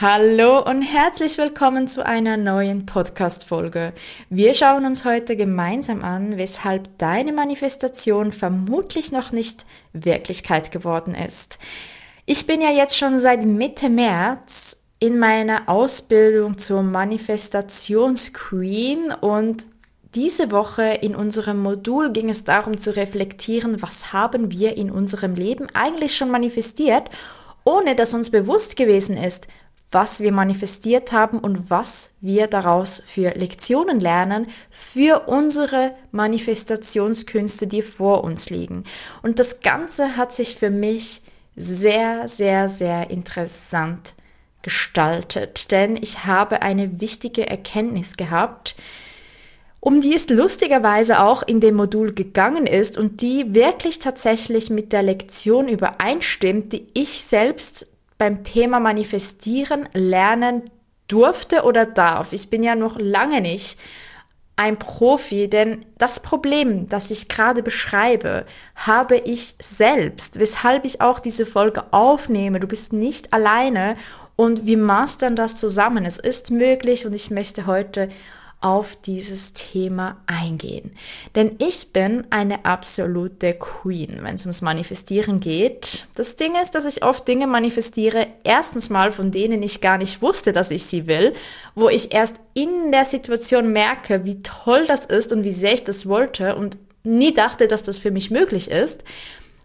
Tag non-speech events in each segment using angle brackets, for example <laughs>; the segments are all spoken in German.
Hallo und herzlich willkommen zu einer neuen Podcast-Folge. Wir schauen uns heute gemeinsam an, weshalb deine Manifestation vermutlich noch nicht Wirklichkeit geworden ist. Ich bin ja jetzt schon seit Mitte März in meiner Ausbildung zur Manifestationsqueen und diese Woche in unserem Modul ging es darum zu reflektieren, was haben wir in unserem Leben eigentlich schon manifestiert, ohne dass uns bewusst gewesen ist, was wir manifestiert haben und was wir daraus für Lektionen lernen für unsere Manifestationskünste, die vor uns liegen. Und das Ganze hat sich für mich sehr, sehr, sehr interessant gestaltet, denn ich habe eine wichtige Erkenntnis gehabt, um die es lustigerweise auch in dem Modul gegangen ist und die wirklich tatsächlich mit der Lektion übereinstimmt, die ich selbst beim Thema Manifestieren lernen durfte oder darf. Ich bin ja noch lange nicht ein Profi, denn das Problem, das ich gerade beschreibe, habe ich selbst, weshalb ich auch diese Folge aufnehme. Du bist nicht alleine und wir mastern das zusammen. Es ist möglich und ich möchte heute auf dieses Thema eingehen. Denn ich bin eine absolute Queen, wenn es ums Manifestieren geht. Das Ding ist, dass ich oft Dinge manifestiere, erstens mal von denen ich gar nicht wusste, dass ich sie will, wo ich erst in der Situation merke, wie toll das ist und wie sehr ich das wollte und nie dachte, dass das für mich möglich ist.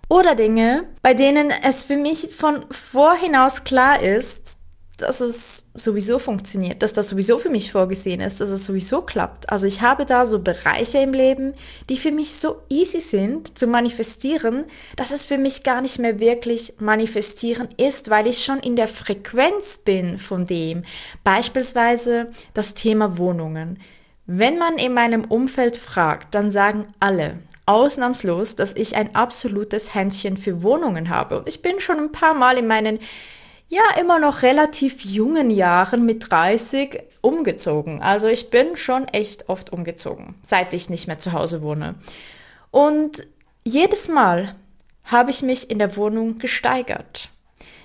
Oder Dinge, bei denen es für mich von vorhin aus klar ist, dass es sowieso funktioniert, dass das sowieso für mich vorgesehen ist, dass es sowieso klappt. Also ich habe da so Bereiche im Leben, die für mich so easy sind zu manifestieren, dass es für mich gar nicht mehr wirklich manifestieren ist, weil ich schon in der Frequenz bin von dem. Beispielsweise das Thema Wohnungen. Wenn man in meinem Umfeld fragt, dann sagen alle, ausnahmslos, dass ich ein absolutes Händchen für Wohnungen habe. Und ich bin schon ein paar Mal in meinen ja immer noch relativ jungen Jahren mit 30 umgezogen. Also ich bin schon echt oft umgezogen, seit ich nicht mehr zu Hause wohne. Und jedes Mal habe ich mich in der Wohnung gesteigert.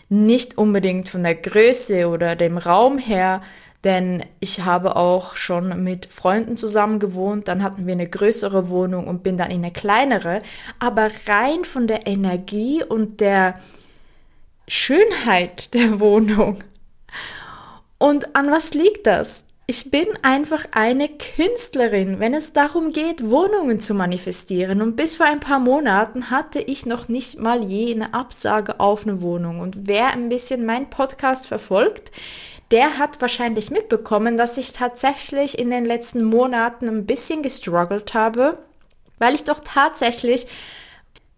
Nicht unbedingt von der Größe oder dem Raum her, denn ich habe auch schon mit Freunden zusammen gewohnt, dann hatten wir eine größere Wohnung und bin dann in eine kleinere, aber rein von der Energie und der Schönheit der Wohnung. Und an was liegt das? Ich bin einfach eine Künstlerin, wenn es darum geht, Wohnungen zu manifestieren. Und bis vor ein paar Monaten hatte ich noch nicht mal je eine Absage auf eine Wohnung. Und wer ein bisschen meinen Podcast verfolgt, der hat wahrscheinlich mitbekommen, dass ich tatsächlich in den letzten Monaten ein bisschen gestruggelt habe, weil ich doch tatsächlich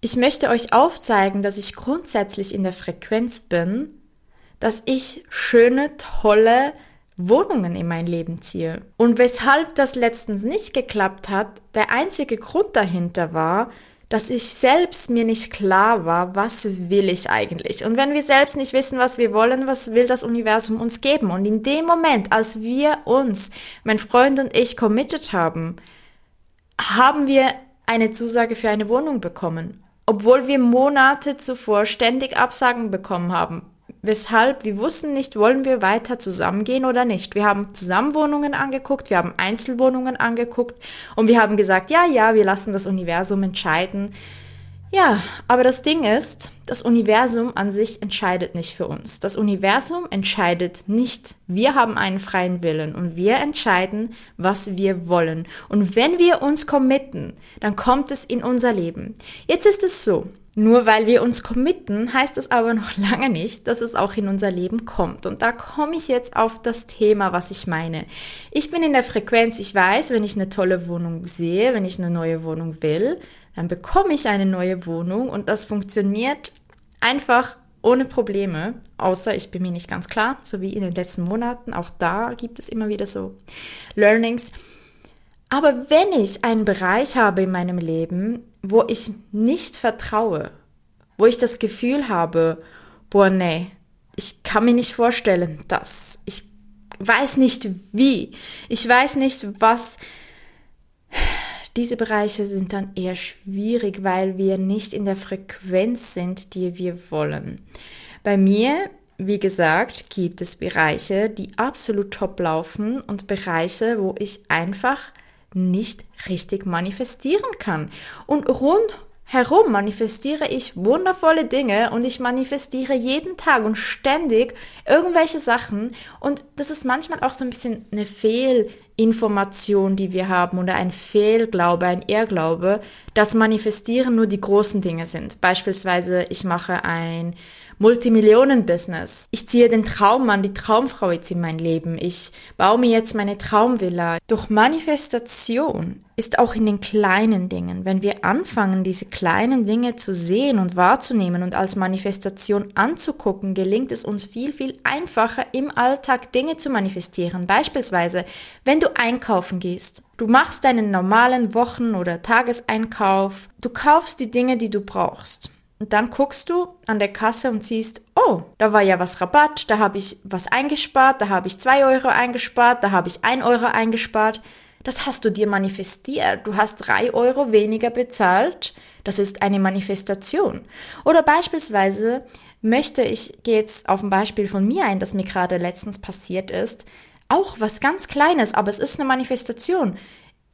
ich möchte euch aufzeigen, dass ich grundsätzlich in der Frequenz bin, dass ich schöne, tolle Wohnungen in mein Leben ziehe. Und weshalb das letztens nicht geklappt hat, der einzige Grund dahinter war, dass ich selbst mir nicht klar war, was will ich eigentlich. Und wenn wir selbst nicht wissen, was wir wollen, was will das Universum uns geben? Und in dem Moment, als wir uns, mein Freund und ich, committed haben, haben wir eine Zusage für eine Wohnung bekommen obwohl wir Monate zuvor ständig Absagen bekommen haben. Weshalb wir wussten nicht, wollen wir weiter zusammengehen oder nicht. Wir haben Zusammenwohnungen angeguckt, wir haben Einzelwohnungen angeguckt und wir haben gesagt, ja, ja, wir lassen das Universum entscheiden, ja, aber das Ding ist, das Universum an sich entscheidet nicht für uns. Das Universum entscheidet nicht. Wir haben einen freien Willen und wir entscheiden, was wir wollen. Und wenn wir uns committen, dann kommt es in unser Leben. Jetzt ist es so. Nur weil wir uns committen, heißt es aber noch <laughs> lange nicht, dass es auch in unser Leben kommt. Und da komme ich jetzt auf das Thema, was ich meine. Ich bin in der Frequenz, ich weiß, wenn ich eine tolle Wohnung sehe, wenn ich eine neue Wohnung will, dann bekomme ich eine neue Wohnung und das funktioniert einfach ohne Probleme, außer ich bin mir nicht ganz klar, so wie in den letzten Monaten. Auch da gibt es immer wieder so Learnings. Aber wenn ich einen Bereich habe in meinem Leben, wo ich nicht vertraue, wo ich das Gefühl habe, boah, nee, ich kann mir nicht vorstellen, dass ich weiß nicht wie, ich weiß nicht was. Diese Bereiche sind dann eher schwierig, weil wir nicht in der Frequenz sind, die wir wollen. Bei mir, wie gesagt, gibt es Bereiche, die absolut top laufen und Bereiche, wo ich einfach nicht richtig manifestieren kann. Und rundherum manifestiere ich wundervolle Dinge und ich manifestiere jeden Tag und ständig irgendwelche Sachen. Und das ist manchmal auch so ein bisschen eine Fehlinformation, die wir haben oder ein Fehlglaube, ein Irrglaube, dass Manifestieren nur die großen Dinge sind. Beispielsweise, ich mache ein Multimillionen-Business. Ich ziehe den Traum an, die Traumfrau jetzt in mein Leben. Ich baue mir jetzt meine Traumvilla. Durch Manifestation ist auch in den kleinen Dingen, wenn wir anfangen, diese kleinen Dinge zu sehen und wahrzunehmen und als Manifestation anzugucken, gelingt es uns viel, viel einfacher im Alltag Dinge zu manifestieren. Beispielsweise, wenn du einkaufen gehst. Du machst deinen normalen Wochen- oder Tageseinkauf. Du kaufst die Dinge, die du brauchst. Und dann guckst du an der Kasse und siehst, oh, da war ja was Rabatt, da habe ich was eingespart, da habe ich zwei Euro eingespart, da habe ich ein Euro eingespart. Das hast du dir manifestiert. Du hast drei Euro weniger bezahlt. Das ist eine Manifestation. Oder beispielsweise möchte ich, gehe jetzt auf ein Beispiel von mir ein, das mir gerade letztens passiert ist, auch was ganz Kleines, aber es ist eine Manifestation.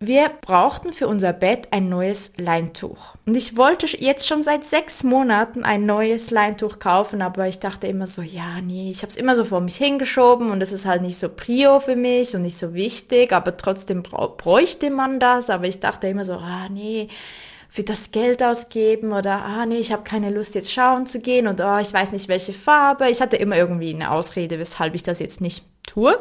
Wir brauchten für unser Bett ein neues Leintuch. Und ich wollte jetzt schon seit sechs Monaten ein neues Leintuch kaufen, aber ich dachte immer so, ja, nee, ich habe es immer so vor mich hingeschoben und es ist halt nicht so prio für mich und nicht so wichtig, aber trotzdem bräuchte man das. Aber ich dachte immer so, ah, nee, für das Geld ausgeben oder, ah, nee, ich habe keine Lust jetzt schauen zu gehen und, oh, ich weiß nicht welche Farbe. Ich hatte immer irgendwie eine Ausrede, weshalb ich das jetzt nicht tue.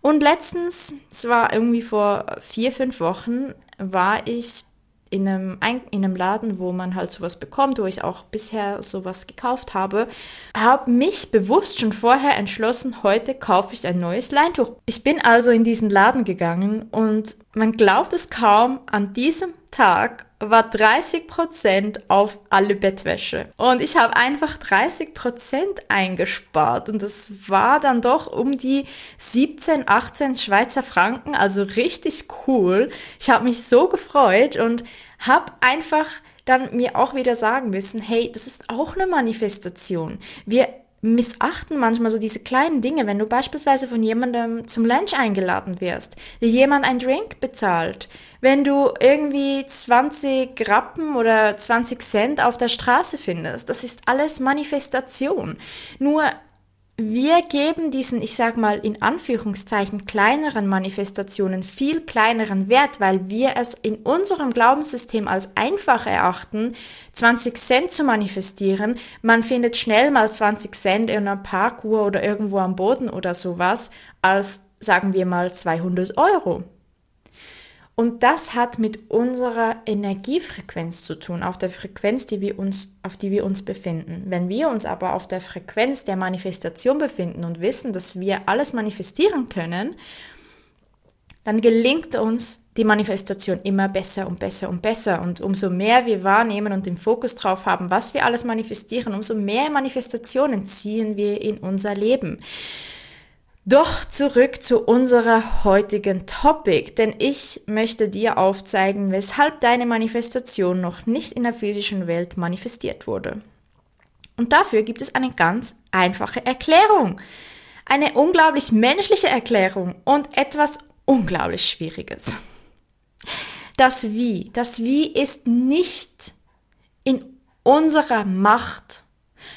Und letztens, es war irgendwie vor vier, fünf Wochen, war ich in einem, in einem Laden, wo man halt sowas bekommt, wo ich auch bisher sowas gekauft habe, habe mich bewusst schon vorher entschlossen, heute kaufe ich ein neues Leintuch. Ich bin also in diesen Laden gegangen und man glaubt es kaum, an diesem Tag war 30% auf alle Bettwäsche. Und ich habe einfach 30% eingespart. Und das war dann doch um die 17, 18 Schweizer Franken. Also richtig cool. Ich habe mich so gefreut und habe einfach dann mir auch wieder sagen müssen, hey, das ist auch eine Manifestation. Wir missachten manchmal so diese kleinen Dinge, wenn du beispielsweise von jemandem zum Lunch eingeladen wirst, dir jemand einen Drink bezahlt, wenn du irgendwie 20 Rappen oder 20 Cent auf der Straße findest, das ist alles Manifestation. Nur wir geben diesen, ich sag mal in Anführungszeichen, kleineren Manifestationen viel kleineren Wert, weil wir es in unserem Glaubenssystem als einfach erachten, 20 Cent zu manifestieren. Man findet schnell mal 20 Cent in einer Parkuhr oder irgendwo am Boden oder sowas, als sagen wir mal 200 Euro. Und das hat mit unserer Energiefrequenz zu tun, auf der Frequenz, die wir uns, auf die wir uns befinden. Wenn wir uns aber auf der Frequenz der Manifestation befinden und wissen, dass wir alles manifestieren können, dann gelingt uns die Manifestation immer besser und besser und besser. Und umso mehr wir wahrnehmen und den Fokus drauf haben, was wir alles manifestieren, umso mehr Manifestationen ziehen wir in unser Leben. Doch zurück zu unserer heutigen Topic, denn ich möchte dir aufzeigen, weshalb deine Manifestation noch nicht in der physischen Welt manifestiert wurde. Und dafür gibt es eine ganz einfache Erklärung. Eine unglaublich menschliche Erklärung und etwas unglaublich Schwieriges. Das Wie, das Wie ist nicht in unserer Macht.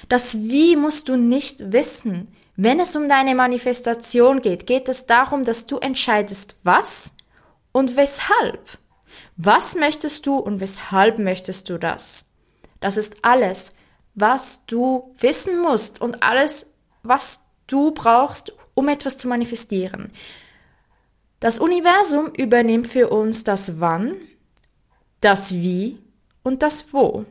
Das Wie musst du nicht wissen. Wenn es um deine Manifestation geht, geht es darum, dass du entscheidest, was und weshalb. Was möchtest du und weshalb möchtest du das? Das ist alles, was du wissen musst und alles, was du brauchst, um etwas zu manifestieren. Das Universum übernimmt für uns das Wann, das Wie und das Wo.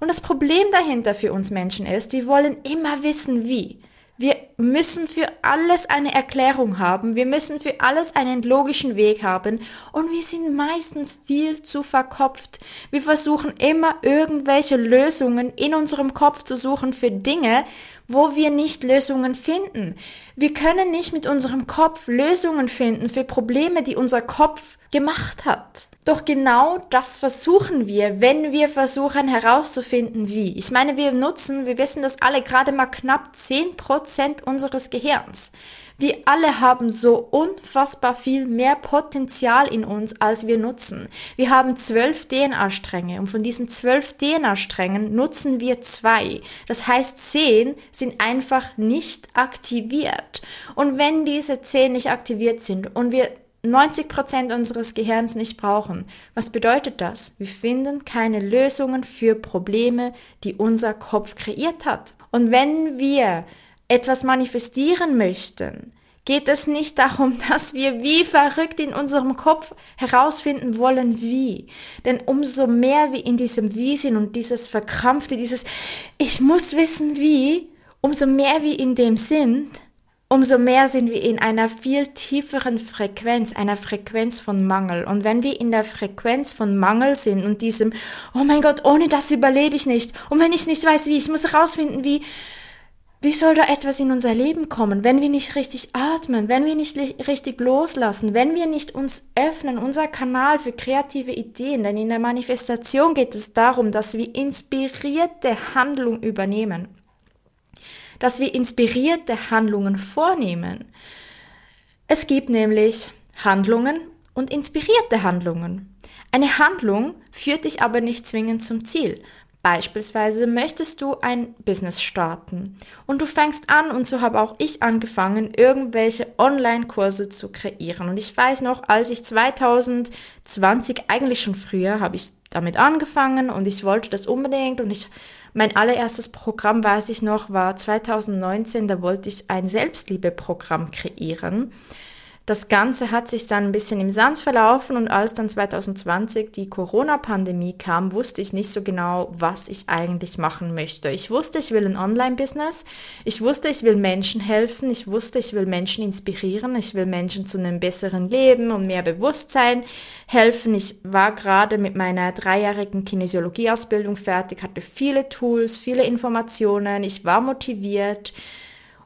Und das Problem dahinter für uns Menschen ist, wir wollen immer wissen, wie. Wir müssen für alles eine Erklärung haben, wir müssen für alles einen logischen Weg haben und wir sind meistens viel zu verkopft. Wir versuchen immer irgendwelche Lösungen in unserem Kopf zu suchen für Dinge, wo wir nicht Lösungen finden. Wir können nicht mit unserem Kopf Lösungen finden für Probleme, die unser Kopf gemacht hat. Doch genau das versuchen wir, wenn wir versuchen herauszufinden, wie. Ich meine, wir nutzen, wir wissen das alle, gerade mal knapp 10% unseres Gehirns. Wir alle haben so unfassbar viel mehr Potenzial in uns, als wir nutzen. Wir haben zwölf DNA-Stränge und von diesen zwölf DNA-Strängen nutzen wir zwei. Das heißt, zehn sind einfach nicht aktiviert. Und wenn diese zehn nicht aktiviert sind und wir 90 Prozent unseres Gehirns nicht brauchen. Was bedeutet das? Wir finden keine Lösungen für Probleme, die unser Kopf kreiert hat. Und wenn wir etwas manifestieren möchten, geht es nicht darum, <laughs> dass wir wie verrückt in unserem Kopf herausfinden wollen, wie. Denn umso mehr wir in diesem Wie sind und dieses Verkrampfte, dieses Ich muss wissen, wie, umso mehr wir in dem sind, umso mehr sind wir in einer viel tieferen Frequenz, einer Frequenz von Mangel. Und wenn wir in der Frequenz von Mangel sind und diesem, oh mein Gott, ohne das überlebe ich nicht. Und wenn ich nicht weiß, wie, ich muss herausfinden, wie, wie soll da etwas in unser Leben kommen, wenn wir nicht richtig atmen, wenn wir nicht richtig loslassen, wenn wir nicht uns öffnen, unser Kanal für kreative Ideen, denn in der Manifestation geht es darum, dass wir inspirierte Handlung übernehmen dass wir inspirierte Handlungen vornehmen. Es gibt nämlich Handlungen und inspirierte Handlungen. Eine Handlung führt dich aber nicht zwingend zum Ziel. Beispielsweise möchtest du ein Business starten und du fängst an, und so habe auch ich angefangen, irgendwelche Online-Kurse zu kreieren. Und ich weiß noch, als ich 2020, eigentlich schon früher, habe ich damit angefangen und ich wollte das unbedingt und ich mein allererstes Programm, weiß ich noch, war 2019, da wollte ich ein Selbstliebeprogramm kreieren. Das Ganze hat sich dann ein bisschen im Sand verlaufen und als dann 2020 die Corona-Pandemie kam, wusste ich nicht so genau, was ich eigentlich machen möchte. Ich wusste, ich will ein Online-Business. Ich wusste, ich will Menschen helfen. Ich wusste, ich will Menschen inspirieren. Ich will Menschen zu einem besseren Leben und mehr Bewusstsein helfen. Ich war gerade mit meiner dreijährigen Kinesiologie-Ausbildung fertig, hatte viele Tools, viele Informationen. Ich war motiviert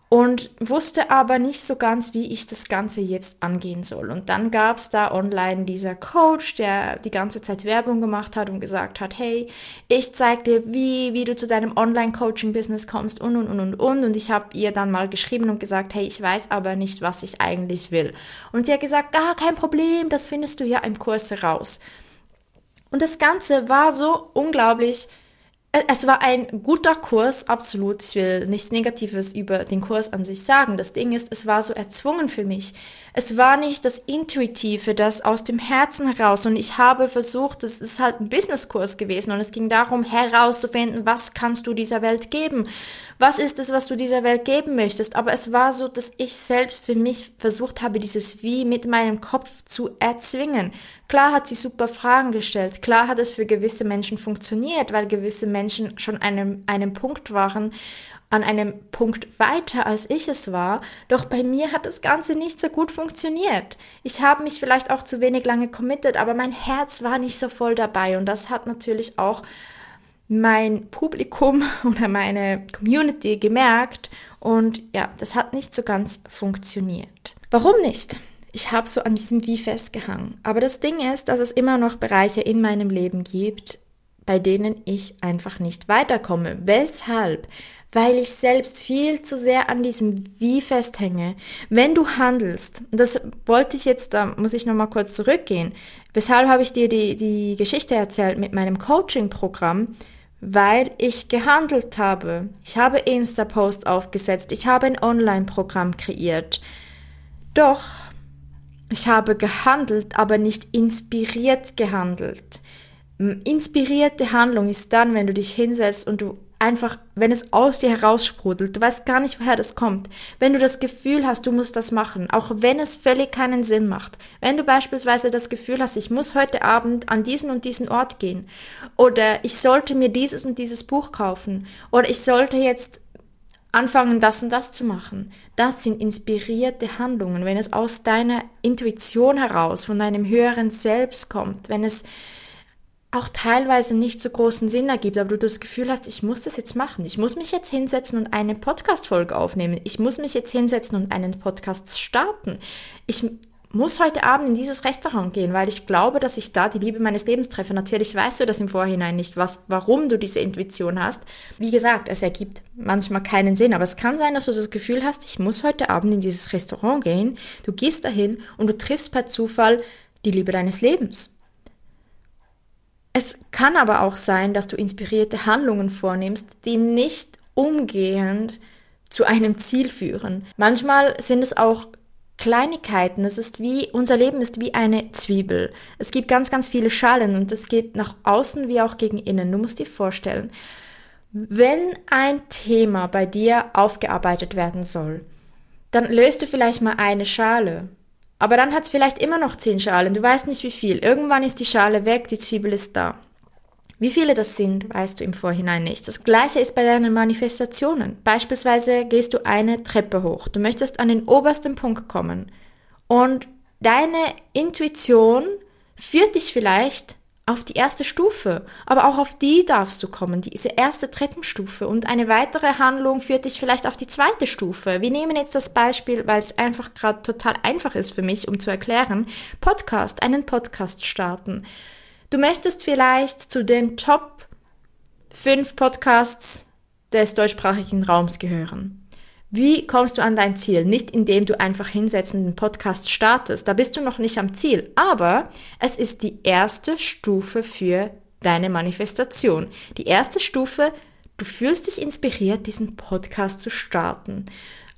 und wusste aber nicht so ganz, wie ich das Ganze jetzt angehen soll. Und dann gab es da online dieser Coach, der die ganze Zeit Werbung gemacht hat und gesagt hat, hey, ich zeig dir, wie, wie du zu deinem Online-Coaching-Business kommst und, und, und, und, und. Und ich habe ihr dann mal geschrieben und gesagt, hey, ich weiß aber nicht, was ich eigentlich will. Und sie hat gesagt, gar kein Problem, das findest du ja im Kurs heraus. Und das Ganze war so unglaublich es war ein guter Kurs, absolut. Ich will nichts Negatives über den Kurs an sich sagen. Das Ding ist, es war so erzwungen für mich. Es war nicht das Intuitive, das aus dem Herzen heraus. Und ich habe versucht, es ist halt ein Businesskurs gewesen und es ging darum, herauszufinden, was kannst du dieser Welt geben? Was ist es, was du dieser Welt geben möchtest? Aber es war so, dass ich selbst für mich versucht habe, dieses Wie mit meinem Kopf zu erzwingen. Klar hat sie super Fragen gestellt. Klar hat es für gewisse Menschen funktioniert, weil gewisse Menschen schon einem, einem Punkt waren, an einem Punkt weiter als ich es war. Doch bei mir hat das Ganze nicht so gut funktioniert. Ich habe mich vielleicht auch zu wenig lange committed, aber mein Herz war nicht so voll dabei und das hat natürlich auch mein Publikum <laughs> oder meine Community gemerkt und ja, das hat nicht so ganz funktioniert. Warum nicht? ich habe so an diesem Wie festgehangen. Aber das Ding ist, dass es immer noch Bereiche in meinem Leben gibt, bei denen ich einfach nicht weiterkomme. Weshalb? Weil ich selbst viel zu sehr an diesem Wie festhänge. Wenn du handelst, das wollte ich jetzt, da muss ich nochmal kurz zurückgehen. Weshalb habe ich dir die, die Geschichte erzählt mit meinem Coaching-Programm? Weil ich gehandelt habe. Ich habe Insta-Post aufgesetzt. Ich habe ein Online-Programm kreiert. Doch ich habe gehandelt, aber nicht inspiriert gehandelt. Inspirierte Handlung ist dann, wenn du dich hinsetzt und du einfach, wenn es aus dir heraussprudelt, du weißt gar nicht, woher das kommt. Wenn du das Gefühl hast, du musst das machen, auch wenn es völlig keinen Sinn macht. Wenn du beispielsweise das Gefühl hast, ich muss heute Abend an diesen und diesen Ort gehen oder ich sollte mir dieses und dieses Buch kaufen oder ich sollte jetzt anfangen, das und das zu machen. Das sind inspirierte Handlungen, wenn es aus deiner Intuition heraus, von deinem höheren Selbst kommt, wenn es auch teilweise nicht so großen Sinn ergibt, aber du das Gefühl hast, ich muss das jetzt machen. Ich muss mich jetzt hinsetzen und eine Podcast-Folge aufnehmen. Ich muss mich jetzt hinsetzen und einen Podcast starten. Ich muss heute Abend in dieses Restaurant gehen, weil ich glaube, dass ich da die Liebe meines Lebens treffe. Natürlich weißt du das im Vorhinein nicht, was, warum du diese Intuition hast. Wie gesagt, es ergibt manchmal keinen Sinn, aber es kann sein, dass du das Gefühl hast, ich muss heute Abend in dieses Restaurant gehen. Du gehst dahin und du triffst per Zufall die Liebe deines Lebens. Es kann aber auch sein, dass du inspirierte Handlungen vornimmst, die nicht umgehend zu einem Ziel führen. Manchmal sind es auch Kleinigkeiten. Es ist wie, unser Leben ist wie eine Zwiebel. Es gibt ganz, ganz viele Schalen und es geht nach außen wie auch gegen innen. Du musst dir vorstellen, wenn ein Thema bei dir aufgearbeitet werden soll, dann löst du vielleicht mal eine Schale. Aber dann hat es vielleicht immer noch zehn Schalen, du weißt nicht wie viel. Irgendwann ist die Schale weg, die Zwiebel ist da. Wie viele das sind, weißt du im Vorhinein nicht. Das gleiche ist bei deinen Manifestationen. Beispielsweise gehst du eine Treppe hoch. Du möchtest an den obersten Punkt kommen. Und deine Intuition führt dich vielleicht auf die erste Stufe. Aber auch auf die darfst du kommen, diese erste Treppenstufe. Und eine weitere Handlung führt dich vielleicht auf die zweite Stufe. Wir nehmen jetzt das Beispiel, weil es einfach gerade total einfach ist für mich, um zu erklären. Podcast, einen Podcast starten. Du möchtest vielleicht zu den Top 5 Podcasts des deutschsprachigen Raums gehören. Wie kommst du an dein Ziel? Nicht indem du einfach hinsetzt und den Podcast startest. Da bist du noch nicht am Ziel. Aber es ist die erste Stufe für deine Manifestation. Die erste Stufe, du fühlst dich inspiriert, diesen Podcast zu starten.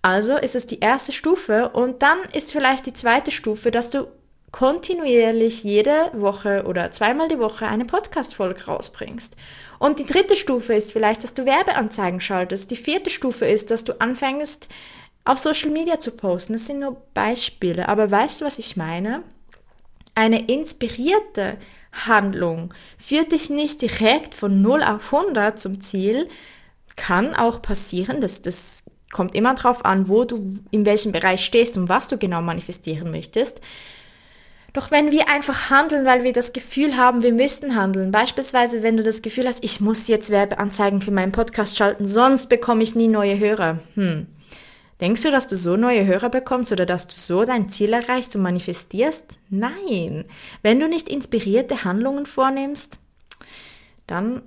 Also ist es die erste Stufe und dann ist vielleicht die zweite Stufe, dass du kontinuierlich jede Woche oder zweimal die Woche eine Podcast-Folge rausbringst. Und die dritte Stufe ist vielleicht, dass du Werbeanzeigen schaltest. Die vierte Stufe ist, dass du anfängst, auf Social Media zu posten. Das sind nur Beispiele. Aber weißt du, was ich meine? Eine inspirierte Handlung führt dich nicht direkt von 0 auf 100 zum Ziel. Kann auch passieren, dass das kommt immer darauf an, wo du in welchem Bereich stehst und was du genau manifestieren möchtest. Doch wenn wir einfach handeln, weil wir das Gefühl haben, wir müssten handeln, beispielsweise wenn du das Gefühl hast, ich muss jetzt Werbeanzeigen für meinen Podcast schalten, sonst bekomme ich nie neue Hörer. Hm. Denkst du, dass du so neue Hörer bekommst oder dass du so dein Ziel erreichst und manifestierst? Nein. Wenn du nicht inspirierte Handlungen vornimmst, dann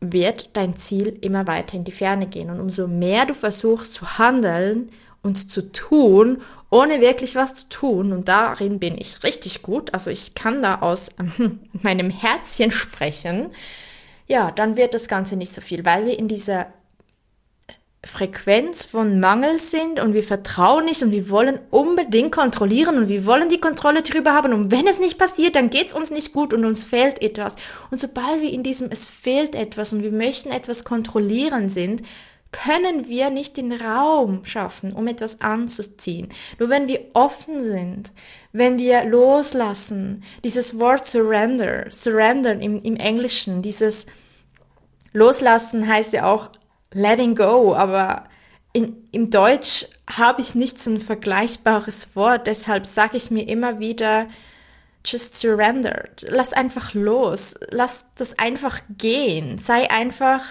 wird dein Ziel immer weiter in die Ferne gehen. Und umso mehr du versuchst zu handeln und zu tun, ohne wirklich was zu tun. Und darin bin ich richtig gut. Also ich kann da aus äh, <laughs> meinem Herzchen sprechen. Ja, dann wird das Ganze nicht so viel, weil wir in dieser Frequenz von Mangel sind und wir vertrauen nicht und wir wollen unbedingt kontrollieren und wir wollen die Kontrolle drüber haben und wenn es nicht passiert, dann geht es uns nicht gut und uns fehlt etwas. Und sobald wir in diesem es fehlt etwas und wir möchten etwas kontrollieren sind, können wir nicht den Raum schaffen, um etwas anzuziehen. Nur wenn wir offen sind, wenn wir loslassen, dieses Wort Surrender, Surrender im, im Englischen, dieses Loslassen heißt ja auch Letting Go, aber in, im Deutsch habe ich nicht so ein vergleichbares Wort, deshalb sage ich mir immer wieder, just surrender, lass einfach los, lass das einfach gehen, sei einfach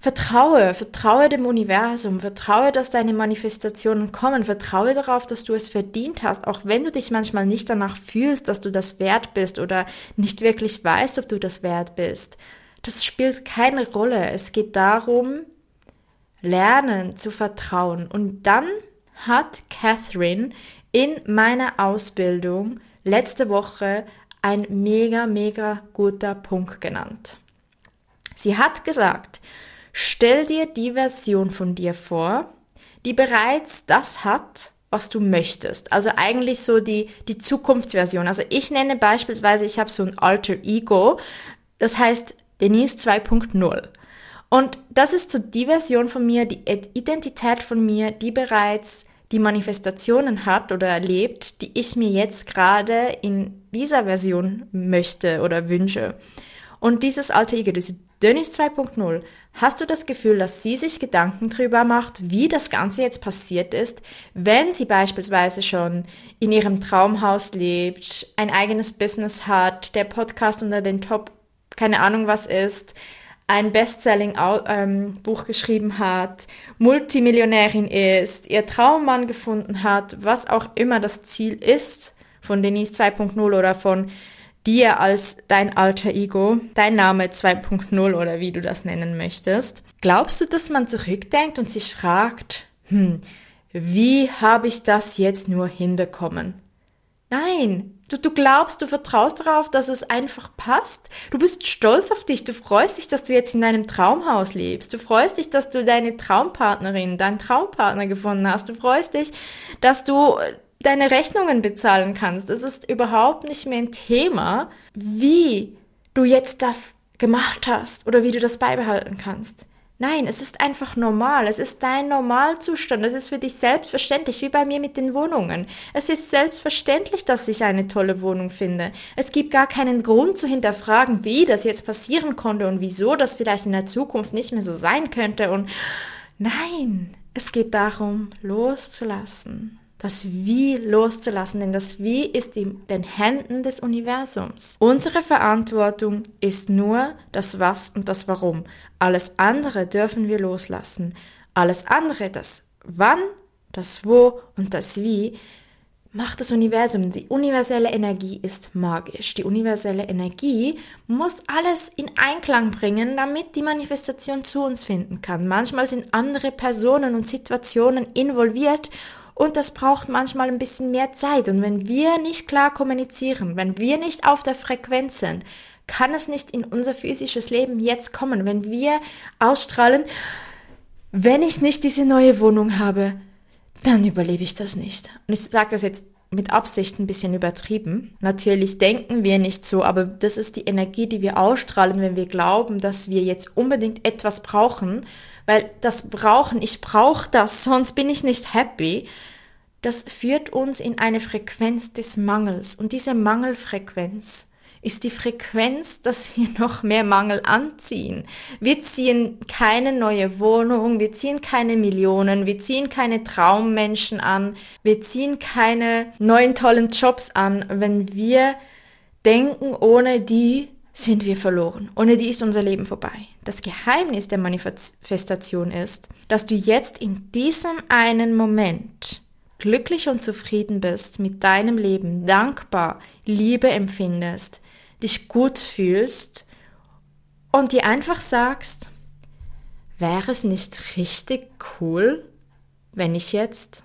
Vertraue, vertraue dem Universum, vertraue, dass deine Manifestationen kommen, vertraue darauf, dass du es verdient hast, auch wenn du dich manchmal nicht danach fühlst, dass du das wert bist oder nicht wirklich weißt, ob du das wert bist. Das spielt keine Rolle. Es geht darum, lernen zu vertrauen. Und dann hat Catherine in meiner Ausbildung letzte Woche ein mega, mega guter Punkt genannt. Sie hat gesagt, Stell dir die Version von dir vor, die bereits das hat, was du möchtest. Also eigentlich so die, die Zukunftsversion. Also ich nenne beispielsweise, ich habe so ein Alter Ego, das heißt Denise 2.0. Und das ist so die Version von mir, die Identität von mir, die bereits die Manifestationen hat oder erlebt, die ich mir jetzt gerade in dieser Version möchte oder wünsche. Und dieses alte Ego, diese Denise 2.0, hast du das Gefühl, dass sie sich Gedanken darüber macht, wie das Ganze jetzt passiert ist, wenn sie beispielsweise schon in ihrem Traumhaus lebt, ein eigenes Business hat, der Podcast unter den Top, keine Ahnung was ist, ein Bestselling-Buch ähm, geschrieben hat, Multimillionärin ist, ihr Traummann gefunden hat, was auch immer das Ziel ist von Denise 2.0 oder von dir als dein alter Ego, dein Name 2.0 oder wie du das nennen möchtest. Glaubst du, dass man zurückdenkt und sich fragt, hm, wie habe ich das jetzt nur hinbekommen? Nein, Du, du glaubst, du vertraust darauf, dass es einfach passt. Du bist stolz auf dich. Du freust dich, dass du jetzt in deinem Traumhaus lebst. Du freust dich, dass du deine Traumpartnerin, deinen Traumpartner gefunden hast. Du freust dich, dass du deine Rechnungen bezahlen kannst. Es ist überhaupt nicht mehr ein Thema, wie du jetzt das gemacht hast oder wie du das beibehalten kannst. Nein, es ist einfach normal. Es ist dein Normalzustand. Es ist für dich selbstverständlich, wie bei mir mit den Wohnungen. Es ist selbstverständlich, dass ich eine tolle Wohnung finde. Es gibt gar keinen Grund zu hinterfragen, wie das jetzt passieren konnte und wieso das vielleicht in der Zukunft nicht mehr so sein könnte. Und nein, es geht darum, loszulassen das Wie loszulassen, denn das Wie ist in den Händen des Universums. Unsere Verantwortung ist nur das Was und das Warum. Alles andere dürfen wir loslassen. Alles andere, das Wann, das Wo und das Wie, macht das Universum. Die universelle Energie ist magisch. Die universelle Energie muss alles in Einklang bringen, damit die Manifestation zu uns finden kann. Manchmal sind andere Personen und Situationen involviert und das braucht manchmal ein bisschen mehr Zeit. Und wenn wir nicht klar kommunizieren, wenn wir nicht auf der Frequenz sind, kann es nicht in unser physisches Leben jetzt kommen. Wenn wir ausstrahlen, wenn ich nicht diese neue Wohnung habe, dann überlebe ich das nicht. Und ich sage das jetzt mit Absicht ein bisschen übertrieben. Natürlich denken wir nicht so, aber das ist die Energie, die wir ausstrahlen, wenn wir glauben, dass wir jetzt unbedingt etwas brauchen, weil das Brauchen, ich brauche das, sonst bin ich nicht happy, das führt uns in eine Frequenz des Mangels. Und diese Mangelfrequenz ist die Frequenz, dass wir <laughs> noch mehr Mangel anziehen. Wir ziehen keine neue Wohnung, wir ziehen keine Millionen, wir ziehen keine Traummenschen an, wir ziehen keine neuen tollen Jobs an, wenn wir denken, ohne die sind wir verloren. Ohne die ist unser Leben vorbei. Das Geheimnis der Manifestation ist, dass du jetzt in diesem einen Moment glücklich und zufrieden bist mit deinem Leben, dankbar, Liebe empfindest, dich gut fühlst und dir einfach sagst, wäre es nicht richtig cool, wenn ich jetzt